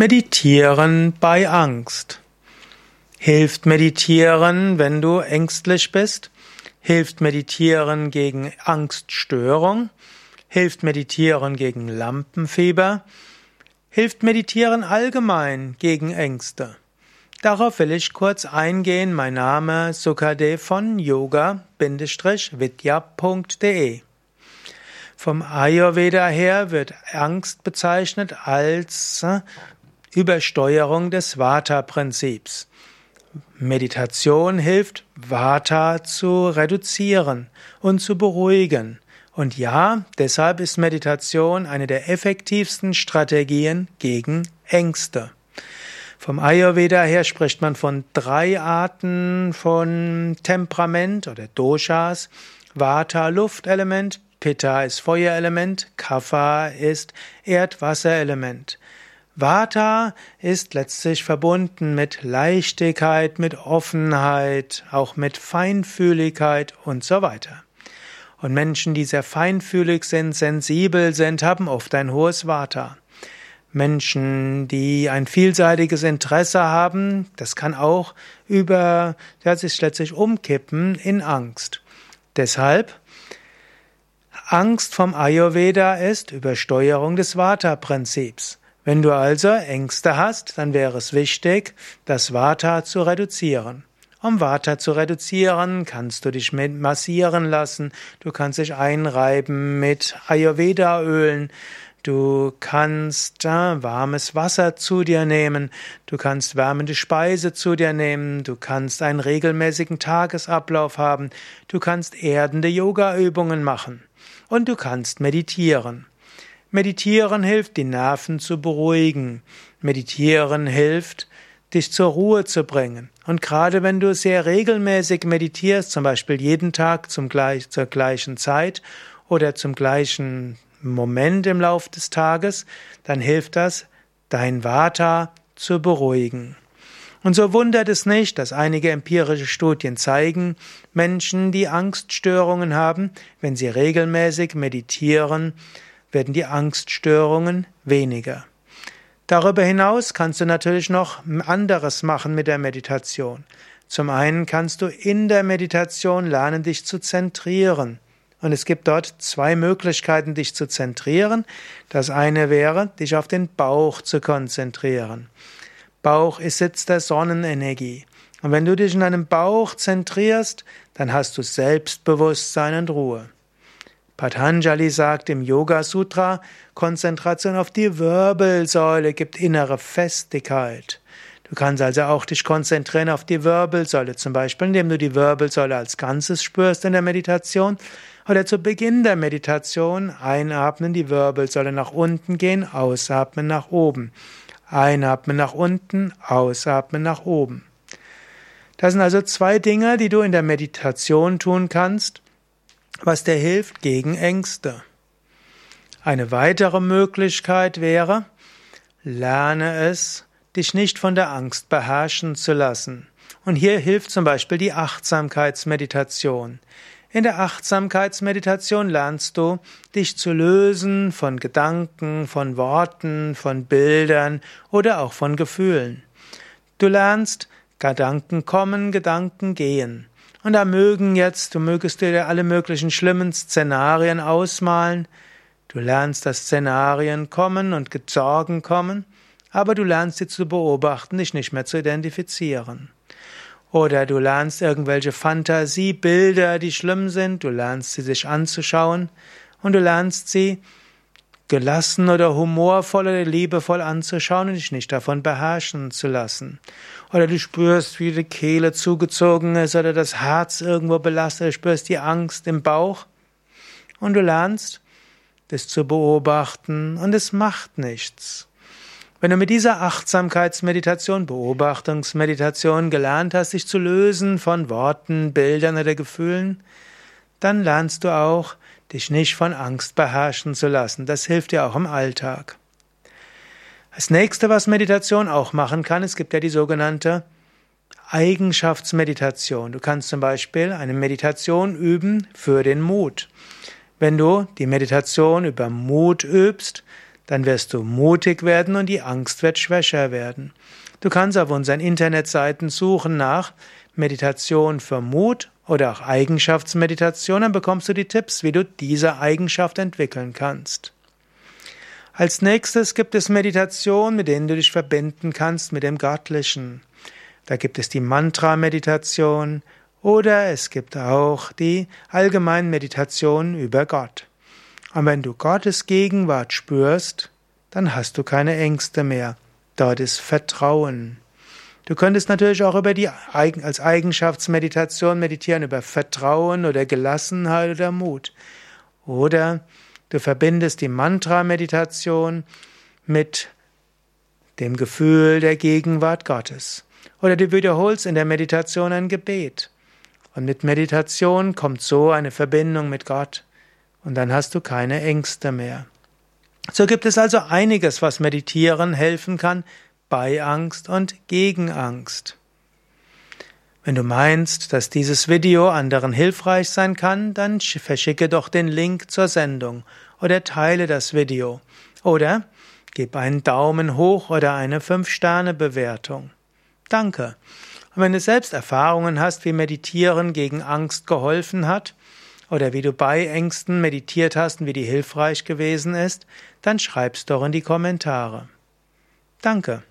Meditieren bei Angst. Hilft Meditieren, wenn du ängstlich bist? Hilft Meditieren gegen Angststörung? Hilft Meditieren gegen Lampenfieber? Hilft Meditieren allgemein gegen Ängste? Darauf will ich kurz eingehen. Mein Name Sukadev von yoga-vidya.de Vom Ayurveda her wird Angst bezeichnet als Übersteuerung des Vata-Prinzips. Meditation hilft, Vata zu reduzieren und zu beruhigen. Und ja, deshalb ist Meditation eine der effektivsten Strategien gegen Ängste. Vom Ayurveda her spricht man von drei Arten von Temperament oder Doshas. Vata Luftelement, Pitta ist Feuerelement, Kapha ist Erdwasserelement. Vata ist letztlich verbunden mit Leichtigkeit, mit Offenheit, auch mit Feinfühligkeit und so weiter. Und Menschen, die sehr feinfühlig sind, sensibel sind, haben oft ein hohes Vata. Menschen, die ein vielseitiges Interesse haben, das kann auch über, ja, sich letztlich umkippen in Angst. Deshalb, Angst vom Ayurveda ist Übersteuerung des Vata-Prinzips. Wenn du also Ängste hast, dann wäre es wichtig, das Vata zu reduzieren. Um Vata zu reduzieren, kannst du dich massieren lassen, du kannst dich einreiben mit Ayurveda-Ölen, du kannst äh, warmes Wasser zu dir nehmen, du kannst wärmende Speise zu dir nehmen, du kannst einen regelmäßigen Tagesablauf haben, du kannst erdende Yoga-Übungen machen und du kannst meditieren. Meditieren hilft, die Nerven zu beruhigen. Meditieren hilft, dich zur Ruhe zu bringen. Und gerade wenn du sehr regelmäßig meditierst, zum Beispiel jeden Tag zum gleich, zur gleichen Zeit oder zum gleichen Moment im Lauf des Tages, dann hilft das, dein Vata zu beruhigen. Und so wundert es nicht, dass einige empirische Studien zeigen, Menschen, die Angststörungen haben, wenn sie regelmäßig meditieren, werden die Angststörungen weniger. Darüber hinaus kannst du natürlich noch anderes machen mit der Meditation. Zum einen kannst du in der Meditation lernen, dich zu zentrieren. Und es gibt dort zwei Möglichkeiten, dich zu zentrieren. Das eine wäre, dich auf den Bauch zu konzentrieren. Bauch ist Sitz der Sonnenenergie. Und wenn du dich in deinem Bauch zentrierst, dann hast du Selbstbewusstsein und Ruhe. Patanjali sagt im Yoga Sutra, Konzentration auf die Wirbelsäule gibt innere Festigkeit. Du kannst also auch dich konzentrieren auf die Wirbelsäule, zum Beispiel indem du die Wirbelsäule als Ganzes spürst in der Meditation oder zu Beginn der Meditation einatmen, die Wirbelsäule nach unten gehen, ausatmen nach oben. Einatmen nach unten, ausatmen nach oben. Das sind also zwei Dinge, die du in der Meditation tun kannst was dir hilft gegen Ängste. Eine weitere Möglichkeit wäre, lerne es, dich nicht von der Angst beherrschen zu lassen. Und hier hilft zum Beispiel die Achtsamkeitsmeditation. In der Achtsamkeitsmeditation lernst du, dich zu lösen von Gedanken, von Worten, von Bildern oder auch von Gefühlen. Du lernst, Gedanken kommen, Gedanken gehen. Und da mögen jetzt, du mögest dir alle möglichen schlimmen Szenarien ausmalen. Du lernst, dass Szenarien kommen und Sorgen kommen, aber du lernst sie zu beobachten, dich nicht mehr zu identifizieren. Oder du lernst irgendwelche Fantasiebilder, die schlimm sind, du lernst sie sich anzuschauen und du lernst sie gelassen oder humorvoll oder liebevoll anzuschauen und dich nicht davon beherrschen zu lassen. Oder du spürst, wie die Kehle zugezogen ist oder das Herz irgendwo belastet, du spürst die Angst im Bauch und du lernst, das zu beobachten und es macht nichts. Wenn du mit dieser Achtsamkeitsmeditation, Beobachtungsmeditation gelernt hast, dich zu lösen von Worten, Bildern oder Gefühlen, dann lernst du auch, dich nicht von Angst beherrschen zu lassen. Das hilft dir auch im Alltag. Das nächste, was Meditation auch machen kann, es gibt ja die sogenannte Eigenschaftsmeditation. Du kannst zum Beispiel eine Meditation üben für den Mut. Wenn du die Meditation über Mut übst, dann wirst du mutig werden und die Angst wird schwächer werden. Du kannst auf unseren Internetseiten suchen nach Meditation für Mut oder auch Eigenschaftsmeditation, dann bekommst du die Tipps, wie du diese Eigenschaft entwickeln kannst. Als nächstes gibt es Meditationen, mit denen du dich verbinden kannst mit dem Göttlichen. Da gibt es die Mantra-Meditation oder es gibt auch die allgemeine Meditation über Gott. Und wenn du Gottes Gegenwart spürst, dann hast du keine Ängste mehr. Dort ist Vertrauen. Du könntest natürlich auch über die als Eigenschaftsmeditation meditieren über Vertrauen oder Gelassenheit oder Mut. Oder Du verbindest die Mantra-Meditation mit dem Gefühl der Gegenwart Gottes. Oder du wiederholst in der Meditation ein Gebet. Und mit Meditation kommt so eine Verbindung mit Gott. Und dann hast du keine Ängste mehr. So gibt es also einiges, was Meditieren helfen kann bei Angst und gegen Angst. Wenn du meinst, dass dieses Video anderen hilfreich sein kann, dann verschicke doch den Link zur Sendung oder teile das Video oder gib einen Daumen hoch oder eine 5-Sterne-Bewertung. Danke. Und wenn du selbst Erfahrungen hast, wie Meditieren gegen Angst geholfen hat, oder wie du bei Ängsten meditiert hast und wie die hilfreich gewesen ist, dann schreib's doch in die Kommentare. Danke.